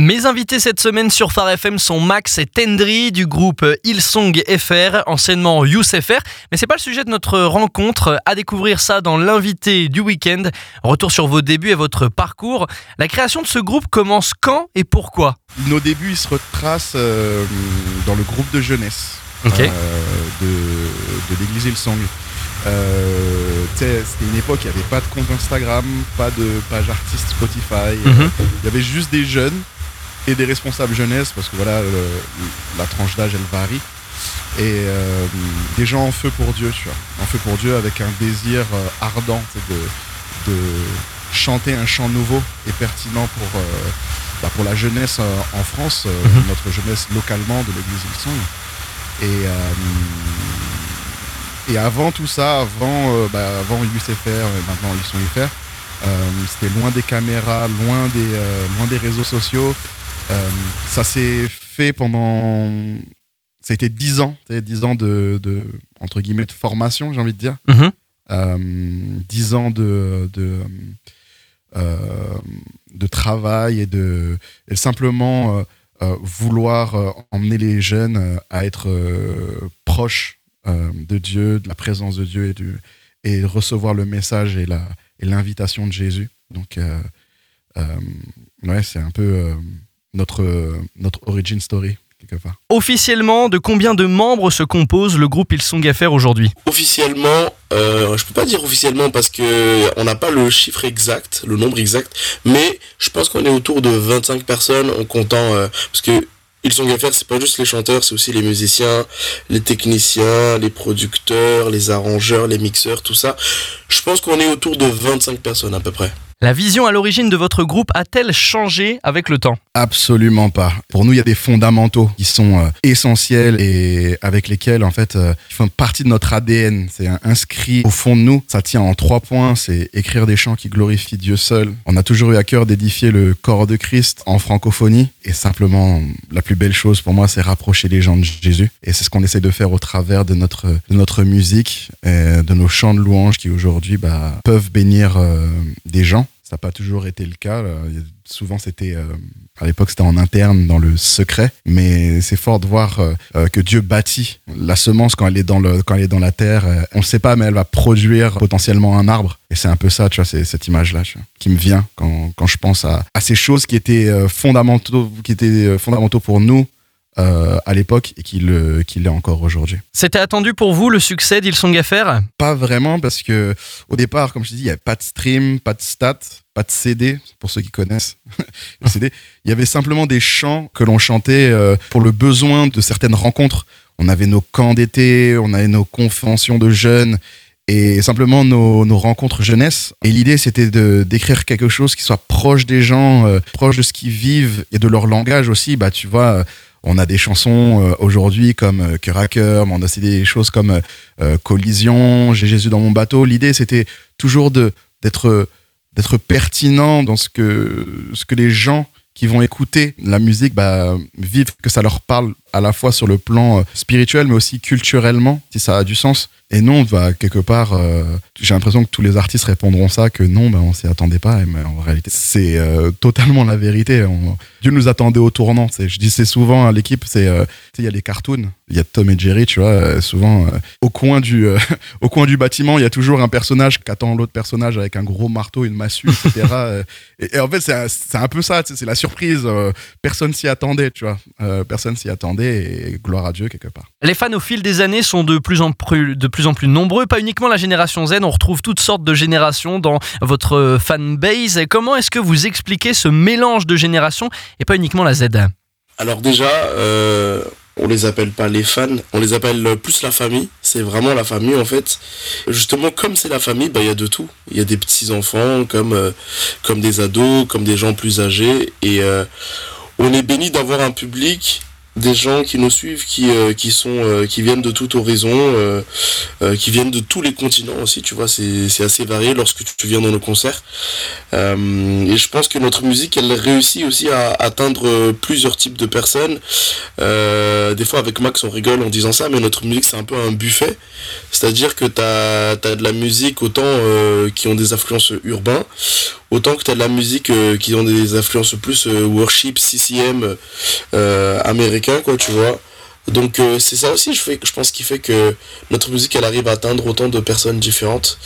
Mes invités cette semaine sur Phare FM sont Max et Tendry du groupe Hillsong FR, anciennement Youth FR. Mais c'est pas le sujet de notre rencontre. À découvrir ça dans l'invité du week-end. Retour sur vos débuts et votre parcours. La création de ce groupe commence quand et pourquoi? Nos débuts ils se retracent euh, dans le groupe de jeunesse euh, de, de l'église Hillsong. Euh, C'était une époque, il n'y avait pas de compte Instagram, pas de page artiste Spotify. Mhm. Il y avait juste des jeunes et des responsables jeunesse, parce que voilà, le- la tranche d'âge, elle varie. Et euh, des gens en feu pour Dieu, tu vois. En feu pour Dieu avec un désir euh, ardent de, de chanter un chant nouveau et pertinent pour, euh, bah, pour la jeunesse en France, euh, Mhm. notre jeunesse localement de l'église Hillsong. Et, euh, et avant tout ça, avant, bah, avant USFR, et maintenant Hillsong FR, c'était loin des caméras, loin des, loin des réseaux sociaux. Euh, ça s'est fait pendant. Ça a été 10 ans, tu sais, 10 ans de, de, entre guillemets, de formation, j'ai envie de dire. Mhm. Euh, 10 ans de, de, euh, de travail et de et simplement euh, euh, vouloir euh, emmener les jeunes euh, à être euh, proches euh, de Dieu, de la présence de Dieu et, du, et recevoir le message et la et l'invitation de Jésus. Donc, euh, euh, ouais, c'est un peu euh, notre, notre origin story, quelque part. Officiellement, de combien de membres se compose le groupe Hillsong FR aujourd'hui? Officiellement, euh, je peux pas dire officiellement parce que on n'a pas le chiffre exact, le nombre exact, mais je pense qu'on est autour de 25 personnes en comptant euh, parce que ils sont faire, c'est pas juste les chanteurs, c'est aussi les musiciens, les techniciens, les producteurs, les arrangeurs, les mixeurs, tout ça. Je pense qu'on est autour de 25 personnes à peu près. La vision à l'origine de votre groupe a-t-elle changé avec le temps? Absolument pas. Pour nous, il y a des fondamentaux qui sont euh, essentiels et avec lesquels, en fait, euh, ils font partie de notre ADN. C'est inscrit au fond de nous. Ça tient en trois points. C'est écrire des chants qui glorifient Dieu seul. On a toujours eu à cœur d'édifier le corps de Christ en francophonie. Et simplement, la plus belle chose pour moi, c'est rapprocher les gens de Jésus. Et c'est ce qu'on essaie de faire au travers de notre, de notre musique, et de nos chants de louange qui aujourd'hui bah, peuvent bénir euh, des gens. Ça n'a pas toujours été le cas. Souvent, c'était euh, à l'époque, c'était en interne, dans le secret. Mais c'est fort de voir euh, euh, que Dieu bâtit la semence quand elle est dans le, quand elle est dans la terre. on ne sait pas, mais elle va produire potentiellement un arbre. Et c'est un peu ça, tu vois, cette image-là, qui me vient quand, quand je pense à, à ces choses qui étaient fondamentaux, qui étaient fondamentaux pour nous euh, à l'époque et qui le, qui l'est encore aujourd'hui. C'était attendu pour vous le succès d'Hillsong FR Pas vraiment parce que au départ, comme je te dis, il n'y avait pas de stream, pas de stats, pas de CD, pour ceux qui connaissent le CD. Il y avait simplement des chants que l'on chantait euh, pour le besoin de certaines rencontres. On avait nos camps d'été, on avait nos conventions de jeunes et simplement nos, nos rencontres jeunesse. Et l'idée, c'était de d'écrire quelque chose qui soit proche des gens, euh, proche de ce qu'ils vivent et de leur langage aussi. Bah, tu vois, euh, on a des chansons euh, aujourd'hui comme euh, Cœur à cœur, mais on a aussi des choses comme euh, Collision, J'ai Jésus dans mon bateau. L'idée, c'était toujours d'être d'être pertinent dans ce que ce que les gens qui vont écouter la musique bah, vivent, que ça leur parle à la fois sur le plan euh, spirituel, mais aussi culturellement, si ça a du sens. Et non, bah, quelque part, euh, j'ai l'impression que tous les artistes répondront ça, que non, bah, on s'y attendait pas. Mais en réalité, c'est euh, totalement la vérité. Dieu nous attendait au tournant. Je dis c'est souvent à l'équipe, c'est euh, il y a les cartoons, il y a Tom et Jerry, tu vois, euh, souvent euh, au coin du euh, au coin du bâtiment, il y a toujours un personnage qui attend l'autre personnage avec un gros marteau, une massue, etc. Et, et en fait, c'est un, c'est un peu ça, c'est la surprise. euh, personne s'y attendait, tu vois. Euh, personne s'y attendait et gloire à Dieu quelque part. Les fans au fil des années sont de plus en plus, de plus, en plus nombreux, pas uniquement la génération Z, on retrouve toutes sortes de générations dans votre fanbase. Et Comment est-ce que vous expliquez ce mélange de générations et pas uniquement la Z? Alors déjà, euh, on les appelle pas les fans, on les appelle plus la famille. C'est vraiment la famille en fait. Justement, comme c'est la famille, bah il y a de tout. Il y a des petits enfants, comme euh, comme des ados, comme des gens plus âgés, et euh, on est béni d'avoir un public des gens qui nous suivent, qui, euh, qui sont, euh, qui viennent de tout horizon, euh, euh, qui viennent de tous les continents aussi. Tu vois, c'est c'est assez varié lorsque tu viens dans nos concerts. Euh, et je pense que notre musique, elle réussit aussi à atteindre plusieurs types de personnes. Euh, des fois, avec Max, on rigole en disant ça, mais notre musique, c'est un peu un buffet. C'est-à-dire que tu as, de la musique autant qui ont des influences urbains, autant que tu de la musique qui ont des influences plus worship, CCM américain, quoi, tu vois. Donc c'est ça aussi, je, fais, je pense, qui fait que notre musique, elle arrive à atteindre autant de personnes différentes.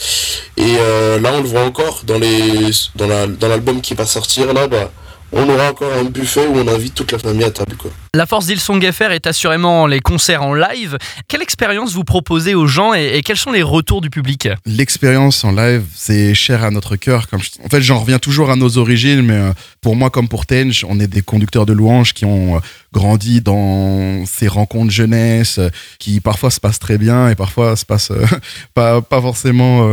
Et là, on le voit encore dans les dans l'album qui va sortir là, bah, on aura encore un buffet où on invite toute la famille à table. Quoi. La force d'Ilsong FR est assurément les concerts en live. Quelle expérience vous proposez aux gens et, quels sont les retours du public? L'expérience en live, c'est cher à notre cœur. Comme En fait, j'en reviens toujours à nos origines, mais euh, pour moi, comme pour Tench, on est des conducteurs de louanges qui ont euh, grandi dans ces rencontres jeunesse euh, qui parfois se passent très bien et parfois se passent pas, pas forcément.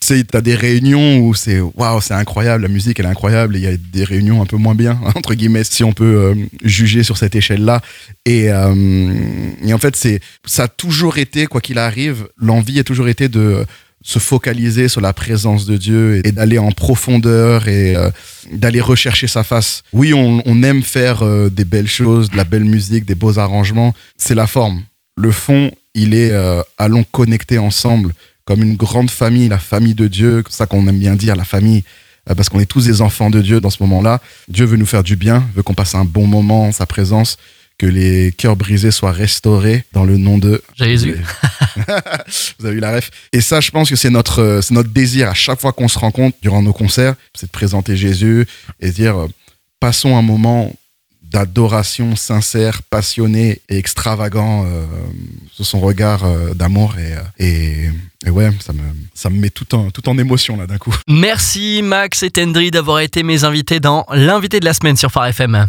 tu sais, t'as des réunions où c'est waouh, c'est incroyable, la musique elle est incroyable et il y a des réunions un peu moins bien, entre guillemets, si on peut juger sur cette échelle là euh, Et, en fait, c'est ça a toujours été, quoi qu'il arrive, l'envie a toujours été de se focaliser sur la présence de Dieu et, d'aller en profondeur et euh, d'aller rechercher sa face. Oui, on, aime faire euh, des belles choses, de la belle musique, des beaux arrangements. C'est la forme. Le fond, il est allons connecter ensemble comme une grande famille, la famille de Dieu, c'est ça qu'on aime bien dire, la famille euh, parce qu'on est tous des enfants de Dieu dans ce moment-là. Dieu veut nous faire du bien, veut qu'on passe un bon moment en sa présence, que les cœurs brisés soient restaurés dans le nom de Jésus. Vous avez eu la ref. Et ça, je pense que c'est notre, euh, c'est notre désir à chaque fois qu'on se rencontre durant nos concerts, c'est de présenter Jésus et dire euh, passons un moment d'adoration sincère, passionné et extravagant euh, sur son regard euh, d'amour. Et, et, ouais, ça me, ça me met tout en, tout en émotion là d'un coup. Merci Max et Tendry d'avoir été mes invités dans l'invité de la semaine sur Phare FM.